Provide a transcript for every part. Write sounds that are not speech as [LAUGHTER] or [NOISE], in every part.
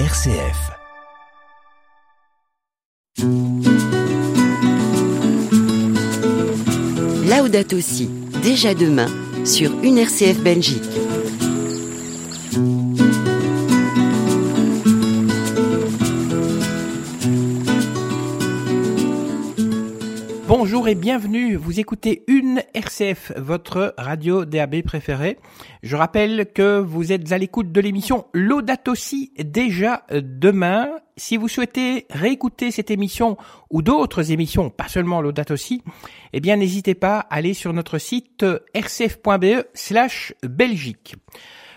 RCF. Laudato Si, déjà demain, sur une RCF Belgique. Bonjour et bienvenue, vous écoutez une RCF, votre radio DAB préférée. Je rappelle que vous êtes à l'écoute de l'émission Laudato Si déjà demain. Si vous souhaitez réécouter cette émission ou d'autres émissions, pas seulement Laudato Si, eh bien n'hésitez pas à aller sur notre site rcf.be slash Belgique.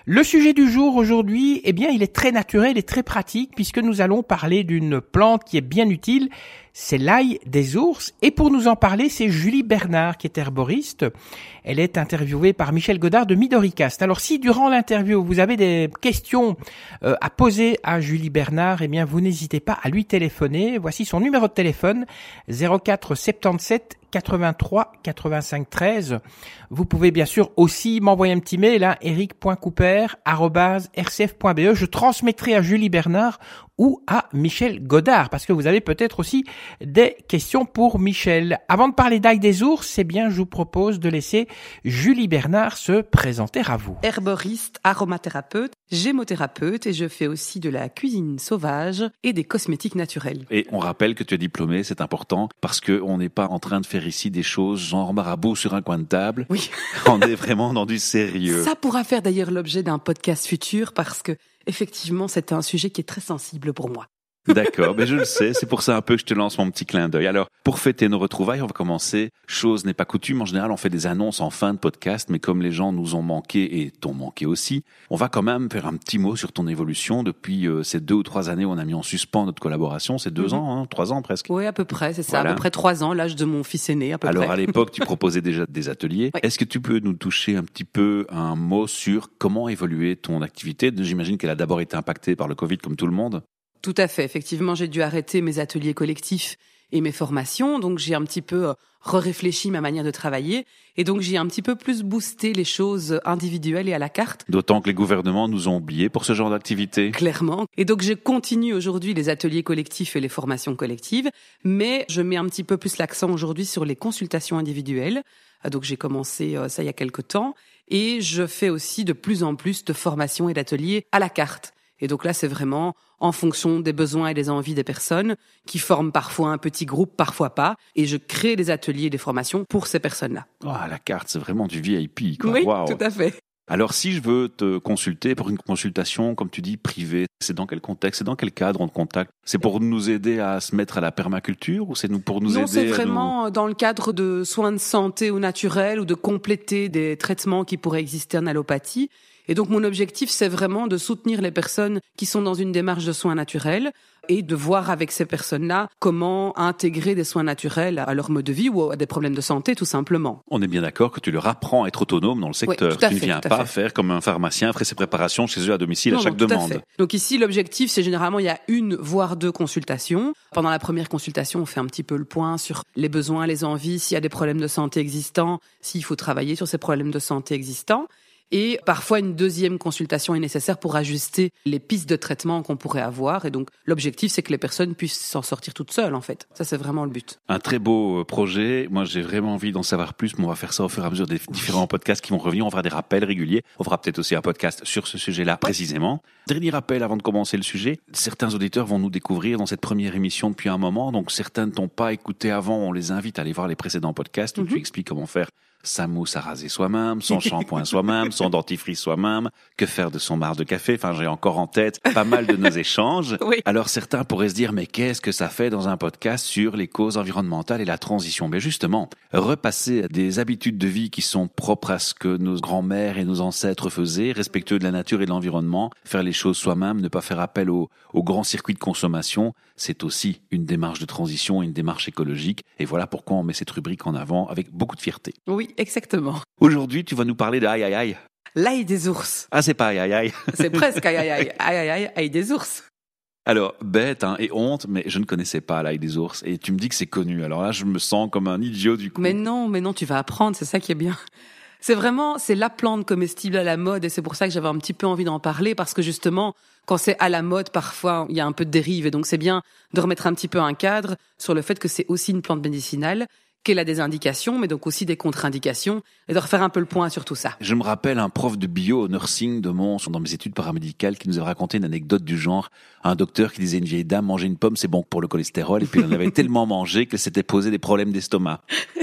Le sujet du jour aujourd'hui, eh bien, il est très naturel et très pratique puisque nous allons parler d'une plante qui est bien utile, c'est l'ail des ours. Et pour nous en parler, c'est Julie Bernard qui est herboriste. Elle est interviewée par Michel Godard de Midoricast. Alors si durant l'interview vous avez des questions euh, à poser à Julie Bernard, eh bien vous n'hésitez pas à lui téléphoner. Voici son numéro de téléphone 04 77 83 85 13. Vous pouvez bien sûr aussi m'envoyer un petit mail à eric.couper@rcf.be. Je transmettrai à Julie Bernard ou à Michel Godard parce que vous avez peut-être aussi des questions pour Michel. Avant de parler d'ail des ours, eh bien je vous propose de laisser Julie Bernard se présenter à vous. Herboriste, aromathérapeute, gémothérapeute et je fais aussi de la cuisine sauvage et des cosmétiques naturels. Et on rappelle que tu es diplômé, c'est important parce que on n'est pas en train de faire ici des choses genre marabout sur un coin de table. Oui. [LAUGHS] on est vraiment dans du sérieux. Ça pourra faire d'ailleurs l'objet d'un podcast futur parce que effectivement, c'est un sujet qui est très sensible pour moi. D'accord, mais je le sais, c'est pour ça un peu que je te lance mon petit clin d'œil. Alors, pour fêter nos retrouvailles, on va commencer. Chose n'est pas coutume, en général, on fait des annonces en fin de podcast, mais comme les gens nous ont manqué et t'ont manqué aussi, on va quand même faire un petit mot sur ton évolution depuis euh, ces deux ou trois années où on a mis en suspens notre collaboration. C'est deux Mhm. ans, hein, trois ans presque. Oui, à peu près, c'est ça, Voilà. à peu près trois ans, l'âge de mon fils aîné, à peu Alors près. à l'époque, tu proposais déjà des ateliers. Oui. Est-ce que tu peux nous toucher un petit peu un mot sur comment évoluer ton activité? J'imagine qu'elle a d'abord été impactée par le Covid comme tout le monde. Tout à fait. Effectivement, j'ai dû arrêter mes ateliers collectifs et mes formations. Donc, j'ai un petit peu euh, réfléchi ma manière de travailler. Et donc, j'ai un petit peu plus boosté les choses individuelles et à la carte. D'autant que les gouvernements nous ont oubliés pour ce genre d'activité. Clairement. Et donc, je continue aujourd'hui les ateliers collectifs et les formations collectives, mais je mets un petit peu plus l'accent aujourd'hui sur les consultations individuelles. Euh, Donc, j'ai commencé euh, ça il y a quelque temps. Et je fais aussi de plus en plus de formations et d'ateliers à la carte. Et donc là, c'est vraiment en fonction des besoins et des envies des personnes qui forment parfois un petit groupe, parfois pas. Et je crée des ateliers et des formations pour ces personnes-là. Ah, la carte, c'est vraiment du VIP. Quoi. Oui, tout à fait. Alors si je veux te consulter pour une consultation, comme tu dis, privée, c'est dans quel contexte, c'est dans quel cadre on te contacte? C'est pour nous aider à se mettre à la permaculture ou c'est pour nous non, aider c'est à nous- vraiment dans le cadre de soins de santé ou naturels ou de compléter des traitements qui pourraient exister en allopathie. Et donc mon objectif, c'est vraiment de soutenir les personnes qui sont dans une démarche de soins naturels et de voir avec ces personnes-là comment intégrer des soins naturels à leur mode de vie ou à des problèmes de santé tout simplement. On est bien d'accord que tu leur apprends à être autonome dans le secteur. tu ne viens pas fait. faire comme un pharmacien, faire ses préparations chez eux à domicile à chaque non, tout demande. fait. Donc ici, l'objectif, c'est généralement, il y a une, voire deux consultations. Pendant la première consultation, on fait un petit peu le point sur les besoins, les envies, s'il y a des problèmes de santé existants, s'il faut travailler sur ces problèmes de santé existants. Et parfois, une deuxième consultation est nécessaire pour ajuster les pistes de traitement qu'on pourrait avoir. Et donc, l'objectif, c'est que les personnes puissent s'en sortir toutes seules, en fait. Ça, c'est vraiment le but. Un très beau euh, projet. Moi, j'ai vraiment envie d'en savoir plus, mais on va faire ça au fur et à mesure des différents podcasts qui vont revenir. On fera des rappels réguliers. On fera peut-être aussi un podcast sur ce sujet-là précisément. Dernier rappel avant de commencer le sujet. Certains auditeurs vont nous découvrir dans cette première émission depuis un moment. Donc, certains ne t'ont pas écouté avant. On les invite à aller voir les précédents podcasts où tu Mhm. expliques comment faire sa mousse à raser soi-même, son shampoing [LAUGHS] soi-même, son dentifrice soi-même, que faire de son marc de café? Enfin, j'ai encore en tête pas mal de nos échanges. [LAUGHS] Oui. Alors certains pourraient se dire, mais qu'est-ce que ça fait dans un podcast sur les causes environnementales et la transition? Mais justement, repasser à des habitudes de vie qui sont propres à ce que nos grands-mères et nos ancêtres faisaient, respectueux de la nature et de l'environnement, faire les choses soi-même, ne pas faire appel au, au grand circuit de consommation, c'est aussi une démarche de transition, une démarche écologique. Et voilà pourquoi on met cette rubrique en avant avec beaucoup de fierté. Oui, exactement. Aujourd'hui, tu vas nous parler de aïe aïe aïe. L'ail des ours. Ah, c'est pas aïe aïe aïe. [LAUGHS] C'est presque aïe aïe aïe, [LAUGHS] aïe aïe aïe, aïe des ours. Alors, bête hein, et honte, mais je ne connaissais pas l'ail des ours. Et tu me dis que c'est connu. Alors là, je me sens comme un idiot du coup. Mais non, mais non, tu vas apprendre, c'est ça qui est bien. C'est vraiment, c'est la plante comestible à la mode et c'est pour ça que j'avais un petit peu envie d'en parler parce que justement, quand c'est à la mode, parfois, il y a un peu de dérive. Et donc c'est bien de remettre un petit peu un cadre sur le fait que c'est aussi une plante médicinale qu'elle a des indications, mais donc aussi des contre-indications, et de refaire un peu le point sur tout ça. Je me rappelle un prof de bio au nursing de Mons, dans mes études paramédicales, qui nous avait raconté une anecdote du genre, un docteur qui disait une vieille dame, manger une pomme, c'est bon pour le cholestérol, et puis elle en avait [LAUGHS] tellement mangé qu'elle s'était posé des problèmes d'estomac.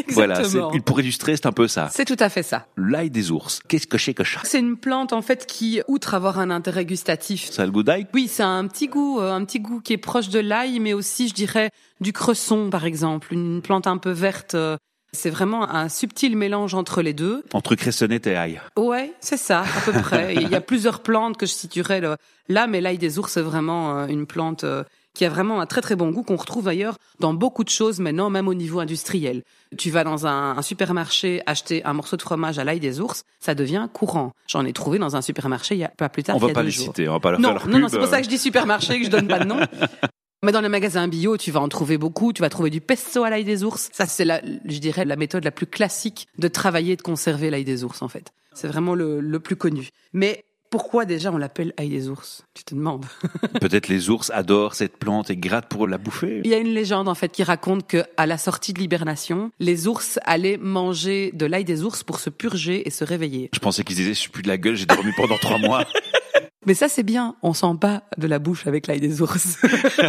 Voilà, pour illustrer, c'est un peu ça. C'est tout à fait ça. L'ail des ours, qu'est-ce que c'est que ça? C'est une plante, en fait, qui, outre avoir un intérêt gustatif... Ça a le goût d'ail? Oui, c'est un petit goût, euh, un petit goût qui est proche de l'ail, mais aussi, je dirais, du cresson, par exemple, une plante un peu verte euh, c'est vraiment un subtil mélange entre les deux. Entre cressonnette et ail. Ouais, c'est ça, à peu près. [LAUGHS] Il y a plusieurs plantes que je situerais là, mais l'ail des ours, c'est vraiment euh, une plante euh, qui a vraiment un très très bon goût qu'on retrouve d'ailleurs dans beaucoup de choses maintenant, même au niveau industriel. Tu vas dans un, supermarché acheter un morceau de fromage à l'ail des ours, ça devient courant. J'en ai trouvé dans un supermarché il y a pas plus tard. On va pas les citer, on va pas leur non, faire leur Non, non, c'est pour ça que je dis supermarché que je donne pas de nom. [LAUGHS] Mais dans les magasins bio, tu vas en trouver beaucoup. Tu vas trouver du pesto à l'ail des ours. Ça, c'est la, je dirais, la méthode la plus classique de travailler et de conserver l'ail des ours, en fait. C'est vraiment le, le plus connu. Mais pourquoi déjà on l'appelle ail des ours? Tu te demandes. [LAUGHS] Peut-être les ours adorent cette plante et grattent pour la bouffer. Il y a une légende en fait qui raconte que à la sortie de l'hibernation, les ours allaient manger de l'ail des ours pour se purger et se réveiller. Je pensais qu'ils disaient je suis plus de la gueule, j'ai dormi pendant trois mois. [LAUGHS] Mais ça, c'est bien. On sent pas de la bouche avec l'ail des ours,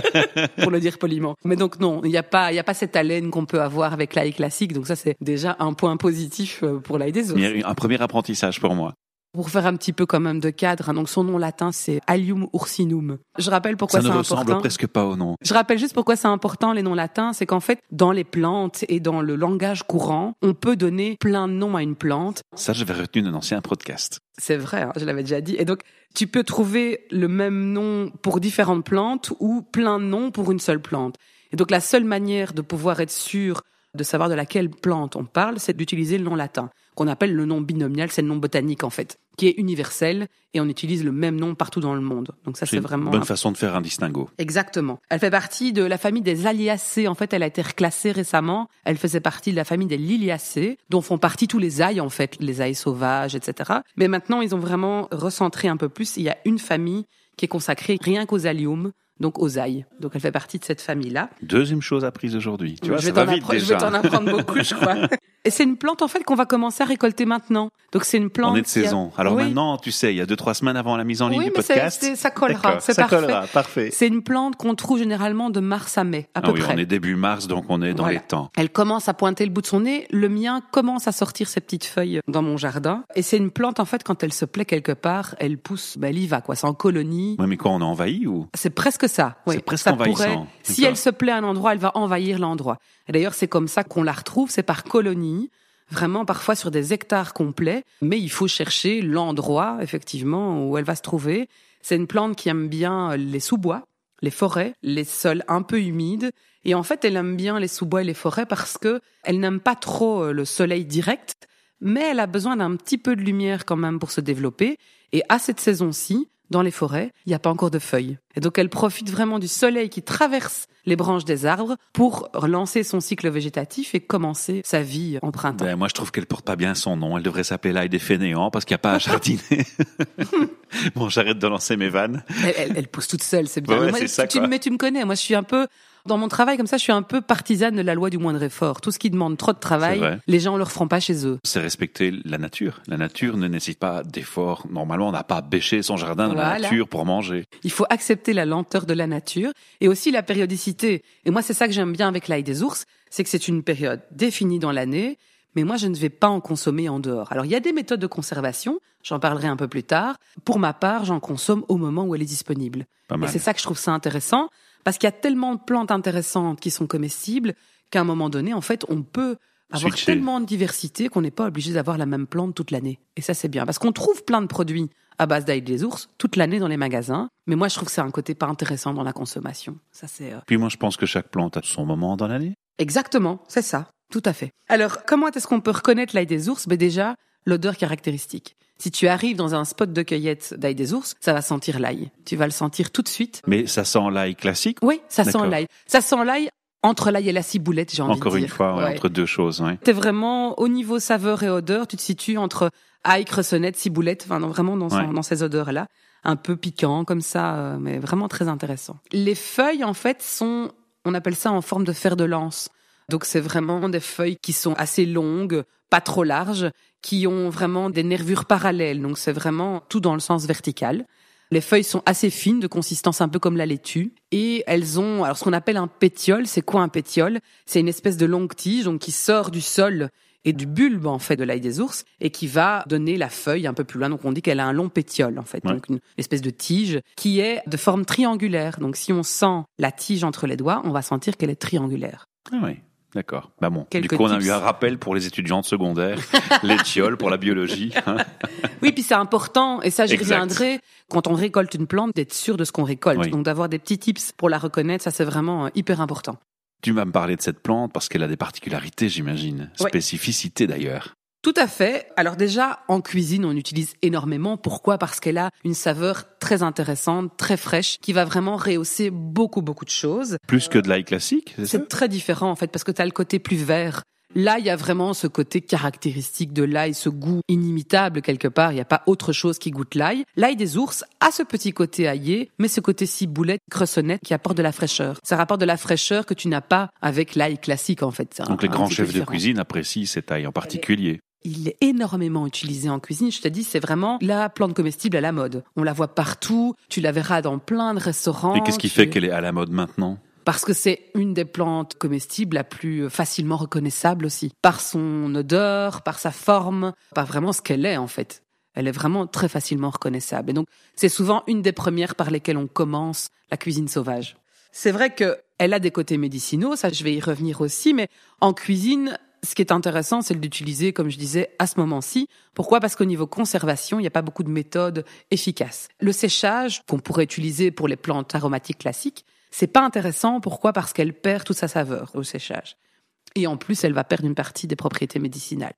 [LAUGHS] pour le dire poliment. Mais donc non, il n'y a pas, il y a pas cette haleine qu'on peut avoir avec l'ail classique. Donc ça, c'est déjà un point positif euh, pour l'ail des ours. Un premier apprentissage pour moi. Pour faire un petit peu quand même de cadre, hein, donc son nom latin c'est Allium ursinum. Je rappelle pourquoi c'est important. Ça ne ressemble presque pas au nom. Je rappelle juste pourquoi c'est important les noms latins, c'est qu'en fait dans les plantes et dans le langage courant, on peut donner plein de noms à une plante. Ça, j'avais retenu d'un ancien podcast. C'est vrai, hein, je l'avais déjà dit. Et donc tu peux trouver le même nom pour différentes plantes ou plein de noms pour une seule plante. Et donc la seule manière de pouvoir être sûr de savoir de laquelle plante on parle, c'est d'utiliser le nom latin, qu'on appelle le nom binomial, c'est le nom botanique en fait, qui est universel et on utilise le même nom partout dans le monde. Donc ça c'est vraiment une bonne façon de faire un distinguo. Exactement. Elle fait partie de la famille des Aliacées. En fait, elle a été reclassée récemment. Elle faisait partie de la famille des Liliacées, dont font partie tous les ails en fait, les ails sauvages, etc. Mais maintenant, ils ont vraiment recentré un peu plus. Il y a une famille qui est consacrée rien qu'aux alliums, donc aux ailles. Donc elle fait partie de cette famille-là. Deuxième chose apprise aujourd'hui. Tu vois, je vais t'en apprendre beaucoup, je crois. [LAUGHS] Et c'est une plante en fait qu'on va commencer à récolter maintenant. Donc c'est une plante. On est de saison. Alors maintenant, tu sais, il y a deux trois semaines avant la mise en ligne oui, du podcast. Oui, ça collera. C'est ça parfait. collera, parfait. C'est une plante qu'on trouve généralement de mars à mai, à ah peu oui, près. On est début mars, donc on est dans les temps. Elle commence à pointer le bout de son nez. Le mien commence à sortir ses petites feuilles dans mon jardin. Et c'est une plante en fait quand elle se plaît quelque part, elle pousse, ben, elle y va quoi. C'est en colonie. Oui, mais quoi, on est envahi ou? C'est presque ça. Oui. C'est presque envahissant. si elle se plaît à un endroit, elle va envahir l'endroit. Et d'ailleurs, c'est comme ça qu'on la retrouve. C'est par colonie vraiment parfois sur des hectares complets, mais il faut chercher l'endroit effectivement où elle va se trouver. C'est une plante qui aime bien les sous-bois, les forêts, les sols un peu humides, et en fait elle aime bien les sous-bois et les forêts parce que elle n'aime pas trop euh, le soleil direct, mais elle a besoin d'un petit peu de lumière quand même pour se développer. Et à cette saison-ci, dans les forêts, il n'y a pas encore de feuilles. Et donc elle profite vraiment du soleil qui traverse les branches des arbres pour relancer son cycle végétatif et commencer sa vie en printemps. Ben, moi, je trouve qu'elle porte pas bien son nom. Elle devrait s'appeler l'ail des fainéants parce qu'il n'y a pas à jardiner. [LAUGHS] bon, j'arrête de lancer mes vannes. Elle, pousse toute seule, c'est bien. Ouais, ça, tu, mais tu me connais. Moi, je suis un peu dans mon travail comme ça, je suis un peu partisane de la loi du moindre effort. Tout ce qui demande trop de travail, les gens ne le feront pas chez eux. C'est respecter la nature. La nature ne nécessite pas d'effort. Normalement, on n'a pas à bêcher son jardin dans la nature pour manger. Il faut accepter la lenteur de la nature et aussi la périodicité. Et moi, c'est ça que j'aime bien avec l'ail des ours, c'est que c'est une période définie dans l'année mais moi je ne vais pas en consommer en dehors. Alors il y a des méthodes de conservation, j'en parlerai un peu plus tard. Pour ma part, j'en consomme au moment où elle est disponible. Et c'est ça que je trouve ça intéressant, parce qu'il y a tellement de plantes intéressantes qui sont comestibles qu'à un moment donné, en fait, on peut avoir tellement de diversité qu'on n'est pas obligé d'avoir la même plante toute l'année. Et ça, c'est bien. Parce qu'on trouve plein de produits à base d'ail des ours toute l'année dans les magasins. Mais moi, je trouve que c'est un côté pas intéressant dans la consommation. Ça, c'est. Euh, Puis moi, je pense que chaque plante a son moment dans l'année. Exactement, c'est ça. Tout à fait. Alors, comment est-ce qu'on peut reconnaître l'ail des ours? Ben déjà, l'odeur caractéristique. Si tu arrives dans un spot de cueillette d'ail des ours, ça va sentir l'ail. Tu vas le sentir tout de suite. Mais ça sent l'ail classique Oui, ça sent l'ail. Ça sent l'ail entre l'ail et la ciboulette, j'ai envie Encore de dire. une fois, ouais, entre deux choses. Ouais. T'es vraiment au niveau saveur et odeur, tu te situes entre ail, cressonnette, ciboulette, enfin dans- vraiment dans, son- Ouais. dans ces odeurs-là, un peu piquant comme ça, euh, mais vraiment très intéressant. Les feuilles en fait sont, on appelle ça en forme de fer de lance. Donc c'est vraiment des feuilles qui sont assez longues, pas trop larges, qui ont vraiment des nervures parallèles. Donc c'est vraiment tout dans le sens vertical. Les feuilles sont assez fines, de consistance un peu comme la laitue, et elles ont alors ce qu'on appelle un pétiole. C'est quoi un pétiole? C'est une espèce de longue tige donc qui sort du sol et du bulbe en fait de l'ail des ours et qui va donner la feuille un peu plus loin. Donc on dit qu'elle a un long pétiole en fait, Ouais. donc une espèce de tige qui est de forme triangulaire. Donc si on sent la tige entre les doigts, on va sentir qu'elle est triangulaire. Ah oui, d'accord. Bah bon, Quelques du coup, on a tips. eu un rappel pour les étudiants de secondaire, les [LAUGHS] tioles pour la biologie. [LAUGHS] Oui, puis c'est important, et ça j'y Exact. reviendrai, quand on récolte une plante, d'être sûr de ce qu'on récolte. Oui. Donc d'avoir des petits tips pour la reconnaître, ça c'est vraiment euh, hyper important. Tu vas me parler de cette plante parce qu'elle a des particularités, j'imagine. Spécificités d'ailleurs. Tout à fait. Alors déjà, en cuisine, on utilise énormément. Pourquoi? Parce qu'elle a une saveur très intéressante, très fraîche, qui va vraiment rehausser beaucoup, beaucoup de choses. Plus que de l'ail classique, c'est ça? très différent, en fait, parce que tu as le côté plus vert. Là, il y a vraiment ce côté caractéristique de l'ail, ce goût inimitable quelque part. Il n'y a pas autre chose qui goûte l'ail. L'ail des ours a ce petit côté aillé, mais ce côté ciboulette, cressonnette qui apporte de la fraîcheur. Ça rapporte de la fraîcheur que tu n'as pas avec l'ail classique, en fait. Un- Donc les grands chefs de cuisine apprécient cette ail en particulier. Il est énormément utilisé en cuisine. Je te dis, c'est vraiment la plante comestible à la mode. On la voit partout. Tu la verras dans plein de restaurants. Et qu'est-ce qui Tu- fait qu'elle est à la mode maintenant? Parce que c'est une des plantes comestibles la plus facilement reconnaissable aussi. Par son odeur, par sa forme, par vraiment ce qu'elle est en fait. Elle est vraiment très facilement reconnaissable. Et donc, c'est souvent une des premières par lesquelles on commence la cuisine sauvage. C'est vrai que elle a des côtés médicinaux, ça je vais y revenir aussi, mais en cuisine, ce qui est intéressant, c'est d'utiliser, comme je disais, à ce moment-ci. Pourquoi? Parce qu'au niveau conservation, il n'y a pas beaucoup de méthodes efficaces. Le séchage, qu'on pourrait utiliser pour les plantes aromatiques classiques, c'est pas intéressant. Pourquoi? Parce qu'elle perd toute sa saveur au séchage. Et en plus, elle va perdre une partie des propriétés médicinales.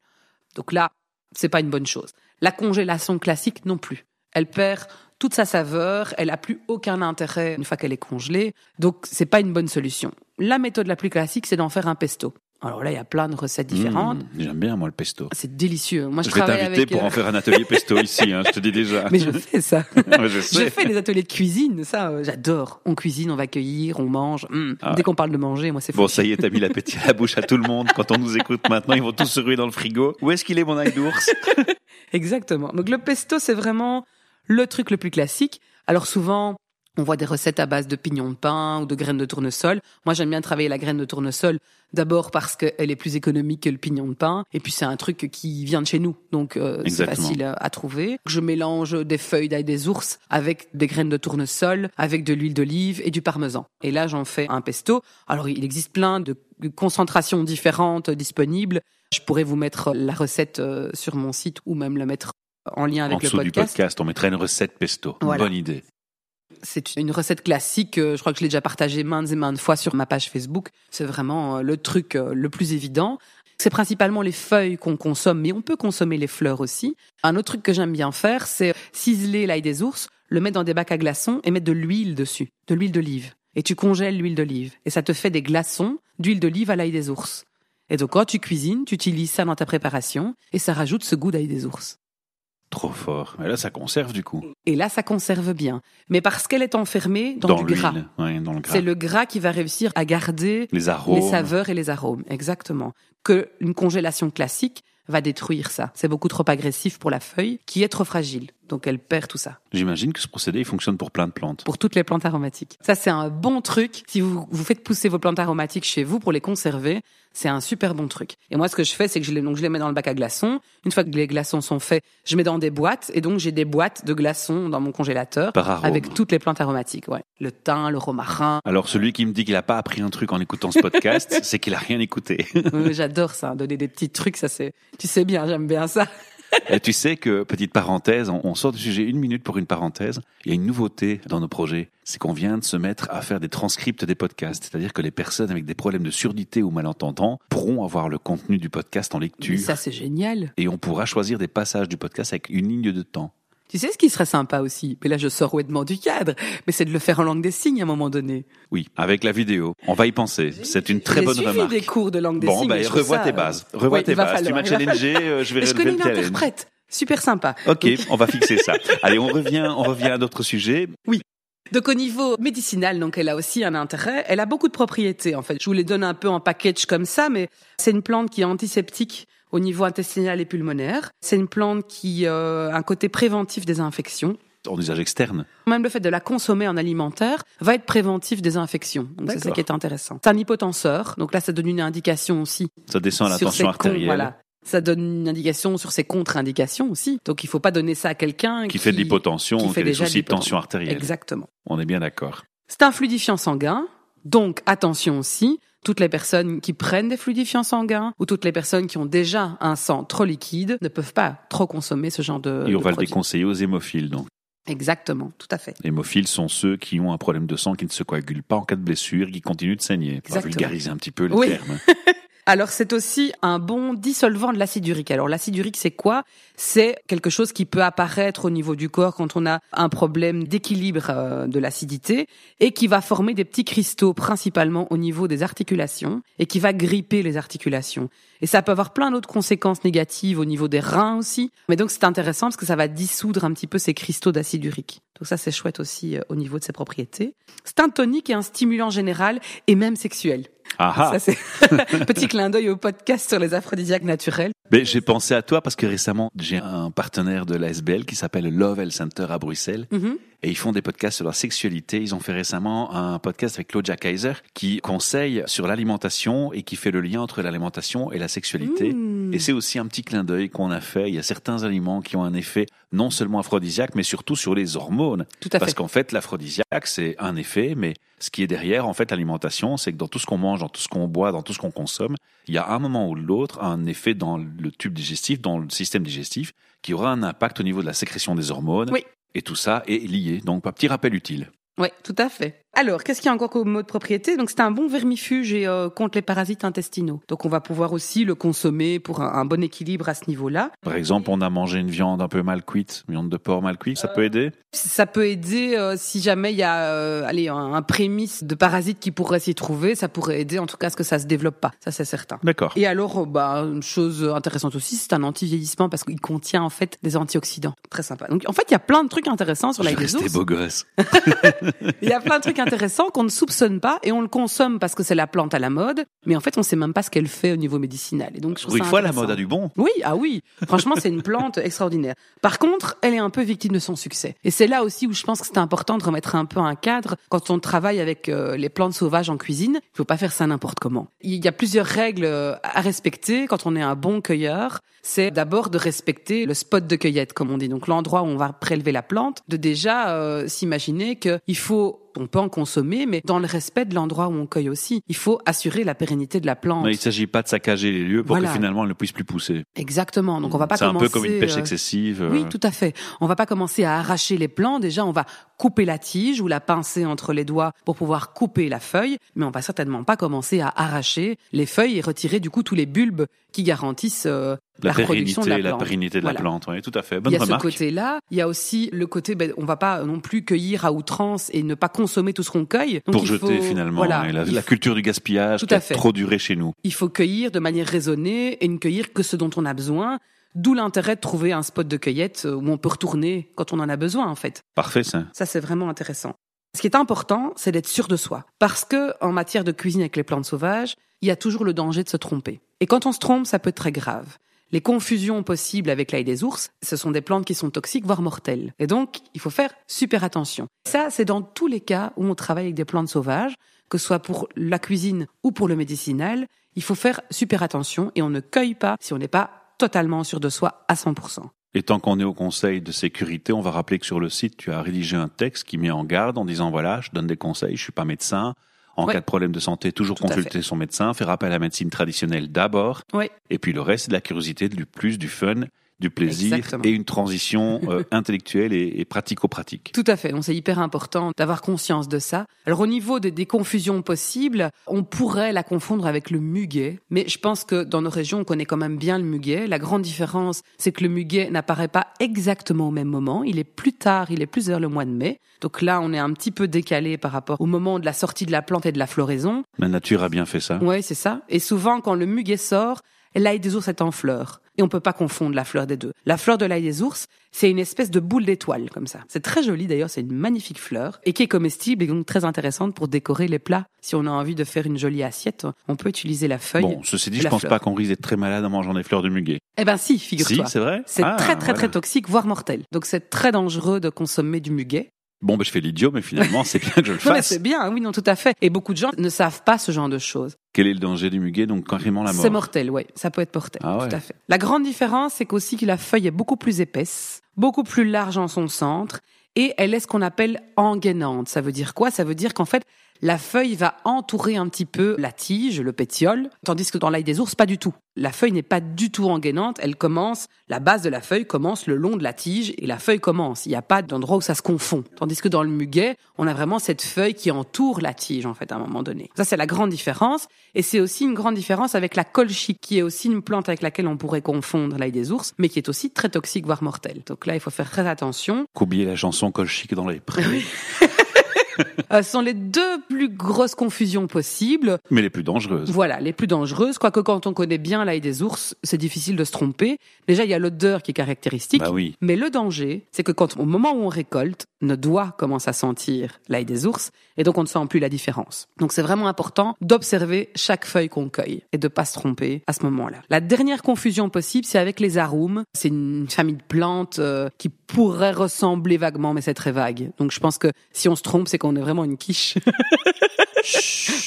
Donc là, c'est pas une bonne chose. La congélation classique non plus. Elle perd toute sa saveur, elle a plus aucun intérêt une fois qu'elle est congelée. Donc c'est pas une bonne solution. La méthode la plus classique, c'est d'en faire un pesto. Alors là, il y a plein de recettes différentes. Mmh, J'aime bien moi le pesto. C'est délicieux. Moi, je, Je vais t'inviter avec. pour euh, en faire un atelier pesto [LAUGHS] ici, hein, je te dis déjà. Mais je fais ça. [LAUGHS] Ouais, je Je fais des ateliers de cuisine, ça, euh, j'adore. On cuisine, on va cueillir, on mange. Hum. Ah. Dès qu'on parle de manger, moi, c'est fou. Bon, ça y est, t'as mis l'appétit à la bouche à tout le monde. Quand on nous écoute maintenant, ils vont tous se ruer dans le frigo. Où est-ce qu'il est mon ail d'ours [LAUGHS] Exactement. Donc le pesto, c'est vraiment le truc le plus classique. Alors souvent, on voit des recettes à base de pignons de pain ou de graines de tournesol. Moi, j'aime bien travailler la graine de tournesol d'abord parce qu'elle est plus économique que le pignon de pain. Et puis, c'est un truc qui vient de chez nous. Donc, euh, c'est facile à, à trouver. Je mélange des feuilles d'ail des ours avec des graines de tournesol, avec de l'huile d'olive et du parmesan. Et là, j'en fais un pesto. Alors, il existe plein de concentrations différentes disponibles. Je pourrais vous mettre la recette euh, sur mon site ou même la mettre en lien En avec le du podcast. podcast, on mettrait une recette pesto. Voilà. Bonne idée. C'est une recette classique. euh, Je crois que je l'ai déjà partagée maintes et maintes fois sur ma page Facebook. C'est vraiment euh, le truc euh, le plus évident. C'est principalement les feuilles qu'on consomme, mais on peut consommer les fleurs aussi. Un autre truc que j'aime bien faire, c'est ciseler l'ail des ours, le mettre dans des bacs à glaçons et mettre de l'huile dessus, de l'huile d'olive. Et tu congèles l'huile d'olive. Et ça te fait des glaçons d'huile d'olive à l'ail des ours. Et donc quand tu cuisines, tu utilises ça dans ta préparation et ça rajoute ce goût d'ail des ours. Trop fort. Et là, ça conserve du coup. Et là, ça conserve bien. Mais parce qu'elle est enfermée dans, du gras. Ouais, dans le gras. C'est le gras qui va réussir à garder Les arômes. les saveurs et les arômes. Exactement. Que une congélation classique va détruire ça. C'est beaucoup trop agressif pour la feuille, qui est trop fragile. Donc elle perd tout ça. J'imagine que ce procédé il fonctionne pour plein de plantes. Pour toutes les plantes aromatiques. Ça, c'est un bon truc. Si vous, vous faites pousser vos plantes aromatiques chez vous pour les conserver, c'est un super bon truc. Et moi, ce que je fais, c'est que je les, donc, je les mets dans le bac à glaçons. Une fois que les glaçons sont faits, je mets dans des boîtes. Et donc, j'ai des boîtes de glaçons dans mon congélateur. Par. Avec toutes les plantes aromatiques, ouais. Le thym, le romarin. Alors celui qui me dit qu'il a pas appris un truc en écoutant ce podcast, [LAUGHS] c'est qu'il a rien écouté. Oui, J'adore ça, donner des petits trucs, ça c'est, tu sais bien, j'aime bien ça. Et tu sais que, petite parenthèse, on, on sort du sujet une minute pour une parenthèse. Il y a une nouveauté dans nos projets, c'est qu'on vient de se mettre à faire des transcripts des podcasts. C'est-à-dire que les personnes avec des problèmes de surdité ou malentendants pourront avoir le contenu du podcast en Mais lecture. ça c'est génial. Et on pourra choisir des passages du podcast avec une ligne de temps. Tu sais ce qui serait sympa aussi? Mais là, je sors honnêtement du cadre. Mais c'est de le faire en langue des signes à un moment donné. Oui, avec la vidéo. On va y penser. C'est une très bonne suivi remarque. des cours de langue des Bon, signes. je trouve revois ça, tes euh, bases. Revois oui, tes bases. Tu m'as challengé, euh, je vais Mais je relever connais le challenge. interprète. Super sympa. Ok, Donc, on va fixer ça. [LAUGHS] Allez, on revient, on revient à d'autres sujets. Donc au niveau médicinal, donc elle a aussi un intérêt. Elle a beaucoup de propriétés en fait. Je vous les donne un peu en package comme ça, mais c'est une plante qui est antiseptique au niveau intestinal et pulmonaire. C'est une plante qui euh, a un côté préventif des infections. En usage externe. Même le fait de la consommer en alimentaire va être préventif des infections. Donc c'est ça qui est intéressant. C'est un hypotenseur. Donc là, ça donne une indication aussi Ça descend à la tension artérielle. Voilà. Ça donne une indication sur ses contre-indications aussi. Donc il faut pas donner ça à quelqu'un Qui qui, fait de l'hypotension qui fait des soucis de tension artérielle. Exactement. On est bien d'accord. C'est un fluidifiant sanguin, donc attention aussi, toutes les personnes qui prennent des fluidifiants sanguins ou toutes les personnes qui ont déjà un sang trop liquide ne peuvent pas trop consommer ce genre de Et on de va le déconseiller aux hémophiles. Donc, Exactement, tout à fait. les hémophiles sont ceux qui ont un problème de sang qui ne se coagule pas en cas de blessure, qui continuent de saigner. On va Exactement. vulgariser un petit peu le Oui. terme. [LAUGHS] Alors c'est aussi un bon dissolvant de l'acide urique. Alors l'acide urique c'est quoi? C'est quelque chose qui peut apparaître au niveau du corps quand on a un problème d'équilibre euh, de l'acidité et qui va former des petits cristaux principalement au niveau des articulations et qui va gripper les articulations. Et ça peut avoir plein d'autres conséquences négatives au niveau des reins aussi. Mais donc c'est intéressant parce que ça va dissoudre un petit peu ces cristaux d'acide urique. Donc ça c'est chouette aussi euh, au niveau de ses propriétés. C'est un tonique et un stimulant général et même sexuel. Ah ah Ça, c'est [LAUGHS] petit clin d'œil au podcast sur les aphrodisiaques naturels. Mais j'ai pensé à toi parce que récemment, j'ai un partenaire de la SBL qui s'appelle Love Health Center à Bruxelles. Mhm. Et ils font des podcasts sur la sexualité. Ils ont fait récemment un podcast avec Claudia Kaiser qui conseille sur l'alimentation et qui fait le lien entre l'alimentation et la sexualité. Mmh. Et c'est aussi un petit clin d'œil qu'on a fait. Il y a certains aliments qui ont un effet non seulement aphrodisiaque, mais surtout sur les hormones. Tout à Parce fait. qu'en fait, l'aphrodisiaque, c'est un effet, mais ce qui est derrière, en fait, l'alimentation, c'est que dans tout ce qu'on mange, dans tout ce qu'on boit, dans tout ce qu'on consomme, il y a un moment ou l'autre un effet dans le tube digestif, dans le système digestif, qui aura un impact au niveau de la sécrétion des hormones. Oui. Et tout ça est lié. Donc, un petit rappel utile. Oui, tout à fait. Alors, qu'est-ce qu'il y a encore comme mot de propriété? Donc, c'est un bon vermifuge et euh, contre les parasites intestinaux. Donc, on va pouvoir aussi le consommer pour un, un bon équilibre à ce niveau-là. Par exemple, on a mangé une viande un peu mal cuite, une viande de porc mal cuite, ça peut aider? Ça peut aider euh, si jamais il y a euh, allez, un, un prémisse de parasites qui pourrait s'y trouver. Ça pourrait aider en tout cas à ce que ça se développe pas. Ça, c'est certain. D'accord. Et alors, euh, bah, une chose intéressante aussi, c'est un anti-vieillissement parce qu'il contient en fait des antioxydants. Très sympa. Donc, en fait, il y a plein de trucs intéressants sur Je la ours. beau gosse. [LAUGHS] Il y a plein de trucs intéressants qu'on ne soupçonne pas et on le consomme parce que c'est la plante à la mode, mais en fait, on sait même pas ce qu'elle fait au niveau médicinal. Et donc, je trouve une fois, la intéressant. mode a du bon. Oui, ah oui. Franchement, c'est une plante extraordinaire. Par contre, elle est un peu victime de son succès. Et c'est là aussi où je pense que c'est important de remettre un peu un cadre quand on travaille avec euh, les plantes sauvages en cuisine. Il faut pas faire ça n'importe comment. Il y a plusieurs règles euh, à respecter quand on est un bon cueilleur. C'est d'abord de respecter le spot de cueillette, comme on dit. Donc l'endroit où on va prélever la plante, de déjà euh, s'imaginer qu'il faut on peut en consommer, mais dans le respect de l'endroit où on cueille aussi. Il faut assurer la pérennité de la plante. Mais il ne s'agit pas de saccager les lieux pour Voilà. que finalement elle ne puisse plus pousser. Exactement. Donc on va pas C'est un peu comme une pêche euh, excessive. euh, oui, tout à fait. On va pas commencer à arracher les plants. Déjà, on va couper la tige ou la pincer entre les doigts pour pouvoir couper la feuille, mais on va certainement pas commencer à arracher les feuilles et retirer du coup tous les bulbes qui garantissent euh, la, la reproduction de la pérennité, la plante. pérennité de Voilà. la plante. Oui, tout à fait. Il Bonne y a remarque. ce côté-là. Il y a aussi le côté, ben, on va pas non plus cueillir à outrance et ne pas consommer tout ce qu'on cueille. Donc, pour il jeter faut- finalement. Voilà. La, Il la culture du gaspillage Tout qui à a fait. trop duré chez nous. il faut cueillir de manière raisonnée et ne cueillir que ce dont on a besoin. D'où l'intérêt de trouver un spot de cueillette euh, où on peut retourner quand on en a besoin, en fait. Parfait, ça. Ça, c'est vraiment intéressant. Ce qui est important, c'est d'être sûr de soi. Parce que, en matière de cuisine avec les plantes sauvages, il y a toujours le danger de se tromper. Et quand on se trompe, ça peut être très grave. Les confusions possibles avec l'ail des ours, ce sont des plantes qui sont toxiques, voire mortelles. Et donc, il faut faire super attention. Ça, c'est dans tous les cas où on travaille avec des plantes sauvages, que ce soit pour la cuisine ou pour le médicinal. Il faut faire super attention et on ne cueille pas si on n'est pas totalement sûr de soi à 100%. Et tant qu'on est au conseil de sécurité, on va rappeler que sur le site, tu as rédigé un texte qui met en garde en disant voilà, je donne des conseils, je suis pas médecin. En cas de problème de santé, toujours Tout consulter son médecin, faire appel à la médecine traditionnelle d'abord. Et puis le reste, c'est de la curiosité, du plus du fun. Du plaisir Exactement. et une transition euh, [LAUGHS] intellectuelle et, et pratico-pratique. Tout à fait. Donc c'est hyper important d'avoir conscience de ça. Alors au niveau des, des confusions possibles, on pourrait la confondre avec le muguet, mais je pense que dans nos régions, on connaît quand même bien le muguet. La grande différence, c'est que le muguet n'apparaît pas exactement au même moment. Il est plus tard, il est plus vers le mois de mai. Donc là, on est un petit peu décalé par rapport au moment de la sortie de la plante et de la floraison. La nature a bien fait ça. Oui, c'est ça. Et souvent, quand le muguet sort, l'ail des ours est en fleur. Et on peut pas confondre la fleur des deux. La fleur de l'ail des ours, c'est une espèce de boule d'étoile, comme ça. C'est très joli d'ailleurs, c'est une magnifique fleur. Et qui est comestible et donc très intéressante pour décorer les plats. Si on a envie de faire une jolie assiette, on peut utiliser la feuille. Bon, ceci dit, je pense fleur. pas qu'on risque d'être très malade en mangeant des fleurs de muguet. Eh ben si, Si, figure-toi. c'est vrai? C'est Ah, très très très toxique, voire mortel. Donc c'est très dangereux de consommer du muguet. Bon, ben, je fais l'idiot, mais finalement, c'est bien que je le [LAUGHS] fasse. c'est bien, oui, non, tout à fait. Et beaucoup de gens ne savent pas ce genre de choses. Quel est le danger du muguet Donc, carrément la mort? C'est mortel, oui. Ça peut être mortel, Ah ouais. tout à fait. La grande différence, c'est qu'aussi que la feuille est beaucoup plus épaisse, beaucoup plus large en son centre, et elle est ce qu'on appelle engainante. Ça veut dire quoi? Ça veut dire qu'en fait, la feuille va entourer un petit peu la tige, le pétiole, tandis que dans l'ail des ours, pas du tout. La feuille n'est pas du tout engainante, elle commence, la base de la feuille commence le long de la tige et la feuille commence. Il n'y a pas d'endroit où ça se confond. Tandis que dans le muguet, on a vraiment cette feuille qui entoure la tige, en fait, à un moment donné. Ça, c'est la grande différence. Et c'est aussi une grande différence avec la colchique, qui est aussi une plante avec laquelle on pourrait confondre l'ail des ours, mais qui est aussi très toxique, voire mortelle. Donc là, il faut faire très attention. Qu'oublier la chanson Colchic dans les prés, [LAUGHS] [LAUGHS] Euh, ce sont les deux plus grosses confusions possibles. mais les plus dangereuses. Voilà, les plus dangereuses. Quoique quand on connaît bien l'ail des ours, c'est difficile de se tromper. Déjà, il y a l'odeur qui est caractéristique. Bah oui. Mais le danger, c'est que quand, au moment où on récolte, nos doigts commencent à sentir l'ail des ours, et donc on ne sent plus la différence. Donc c'est vraiment important d'observer chaque feuille qu'on cueille et de pas se tromper à ce moment-là. La dernière confusion possible, c'est avec les aroums. C'est une famille de plantes euh, qui pourrait ressembler vaguement, mais c'est très vague. Donc je pense que si on se trompe, c'est qu'on est vraiment une quiche.